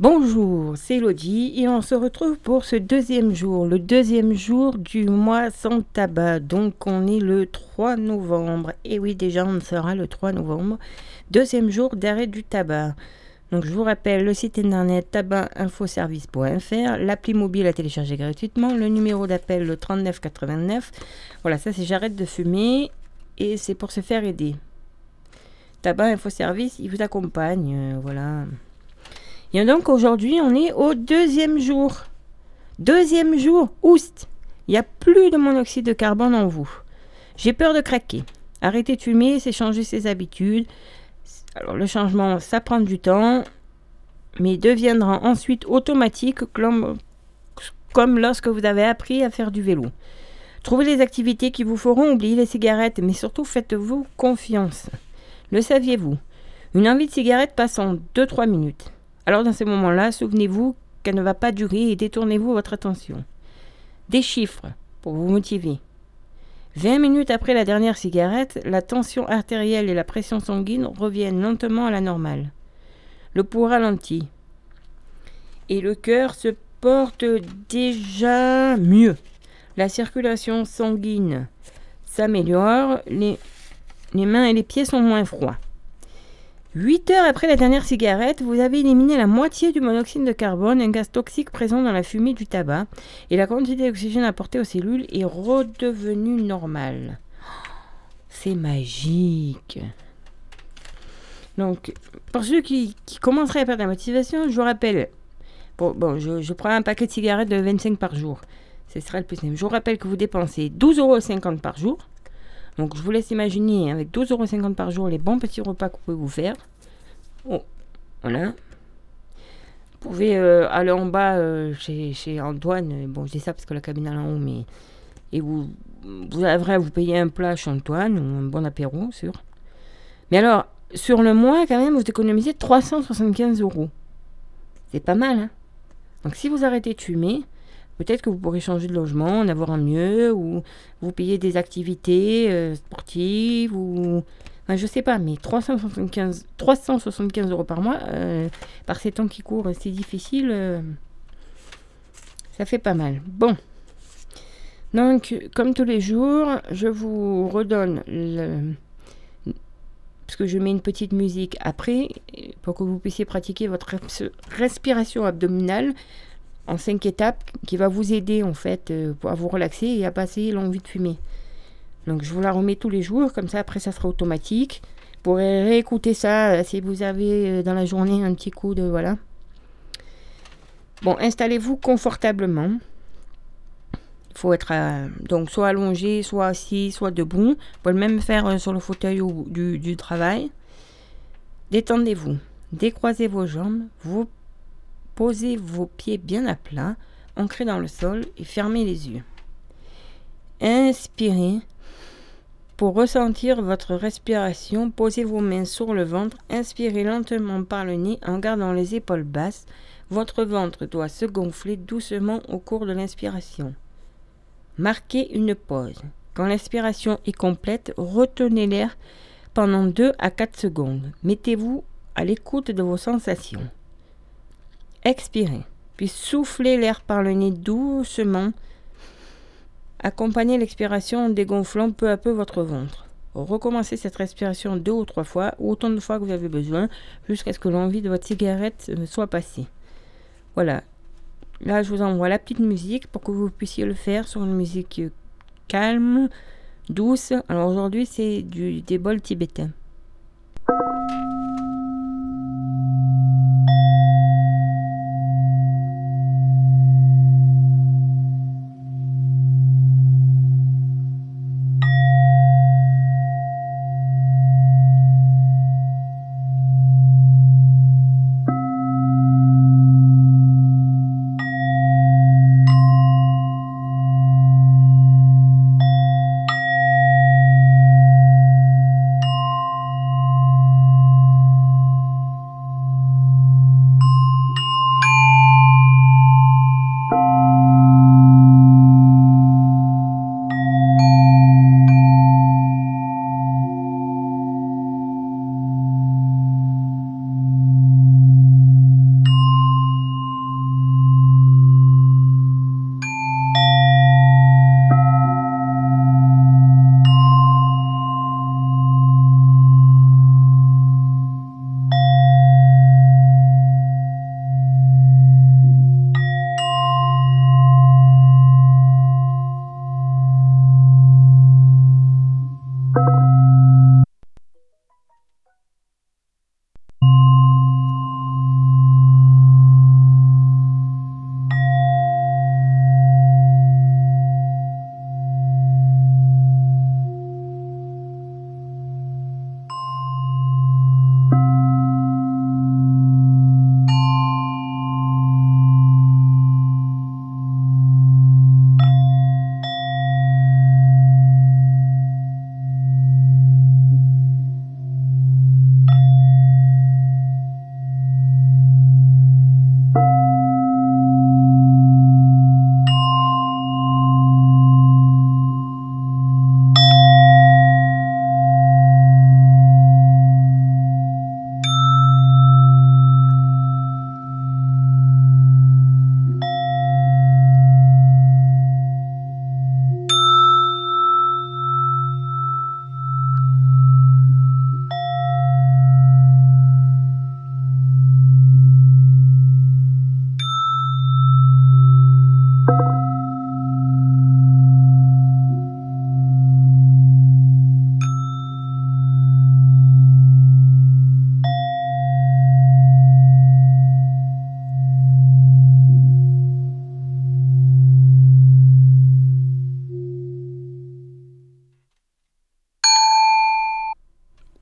Bonjour, c'est Elodie et on se retrouve pour ce deuxième jour, le deuxième jour du mois sans tabac. Donc on est le 3 novembre. Et oui, déjà on sera le 3 novembre, deuxième jour d'arrêt du tabac. Donc je vous rappelle le site internet tabacinfoservice.fr, l'appli mobile à télécharger gratuitement, le numéro d'appel le 3989. Voilà, ça c'est j'arrête de fumer et c'est pour se faire aider. Tabac Infoservice, il vous accompagne, euh, voilà. Et donc aujourd'hui, on est au deuxième jour. Deuxième jour, oust. Il n'y a plus de monoxyde de carbone en vous. J'ai peur de craquer. Arrêter de fumer, c'est changer ses habitudes. Alors le changement, ça prend du temps, mais deviendra ensuite automatique comme, comme lorsque vous avez appris à faire du vélo. Trouvez les activités qui vous feront oublier les cigarettes, mais surtout faites-vous confiance. Le saviez-vous? Une envie de cigarette passe en 2-3 minutes. Alors dans ces moments-là, souvenez-vous qu'elle ne va pas durer et détournez-vous votre attention. Des chiffres pour vous motiver. 20 minutes après la dernière cigarette, la tension artérielle et la pression sanguine reviennent lentement à la normale. Le pouls ralentit. Et le cœur se porte déjà mieux. La circulation sanguine s'améliore, les, les mains et les pieds sont moins froids. 8 heures après la dernière cigarette, vous avez éliminé la moitié du monoxyde de carbone, un gaz toxique présent dans la fumée du tabac, et la quantité d'oxygène apportée aux cellules est redevenue normale. C'est magique. Donc, pour ceux qui, commenceraient à perdre la motivation, je vous rappelle, bon, je, prends un paquet de cigarettes de 25 par jour. Ce sera le plus simple. Je vous rappelle que vous dépensez 12,50 euros par jour. Donc je vous laisse imaginer avec 12,50 euros par jour les bons petits repas que vous pouvez vous faire. Oh, voilà. Vous pouvez euh, aller en bas euh, chez, Antoine. Bon, je dis ça parce que la cabine est en haut, mais. Et vous, vous avez vous payer un plat chez Antoine ou un bon apéro, sûr. Mais alors, sur le mois, quand même, vous économisez 375 euros. C'est pas mal, hein Donc si vous arrêtez de fumer, Peut-être que vous pourrez changer de logement, en avoir un mieux, ou vous payer des activités euh, sportives, ou. Enfin, je sais pas, mais 375, 375 euros par mois, euh, par ces temps qui courent, c'est difficile. Euh, ça fait pas mal. Bon. Donc, comme tous les jours, je vous redonne le. Parce que je mets une petite musique après, pour que vous puissiez pratiquer votre respiration abdominale en cinq étapes qui va vous aider en fait euh, à vous relaxer et à passer l'envie de fumer. Donc je vous la remets tous les jours, comme ça après ça sera automatique. Vous pourrez réécouter ça euh, si vous avez euh, dans la journée un petit coup de voilà. Bon, installez-vous confortablement. Il faut être donc soit allongé, soit assis, soit debout. Vous pouvez même faire sur le fauteuil du, du travail. Détendez-vous. Décroisez vos jambes. Vous Posez vos pieds bien à plat, ancrés dans le sol et fermez les yeux. Inspirez. Pour ressentir votre respiration, posez vos mains sur le ventre, inspirez lentement par le nez en gardant les épaules basses. Votre ventre doit se gonfler doucement au cours de l'inspiration. Marquez une pause. Quand l'inspiration est complète, retenez l'air pendant 2 à 4 secondes. Mettez-vous à l'écoute de vos sensations. Expirez, puis soufflez l'air par le nez doucement. Accompagnez l'expiration en dégonflant peu à peu votre ventre. Recommencez cette respiration deux ou trois fois, autant de fois que vous avez besoin, jusqu'à ce que l'envie de votre cigarette soit passée. Voilà. Là, je vous envoie la petite musique pour que vous puissiez le faire sur une musique calme, douce. Alors aujourd'hui, c'est des bols.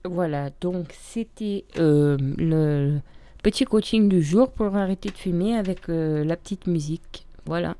Voilà, donc c'était euh, le petit coaching du jour pour arrêter de fumer avec euh, la petite musique. Voilà.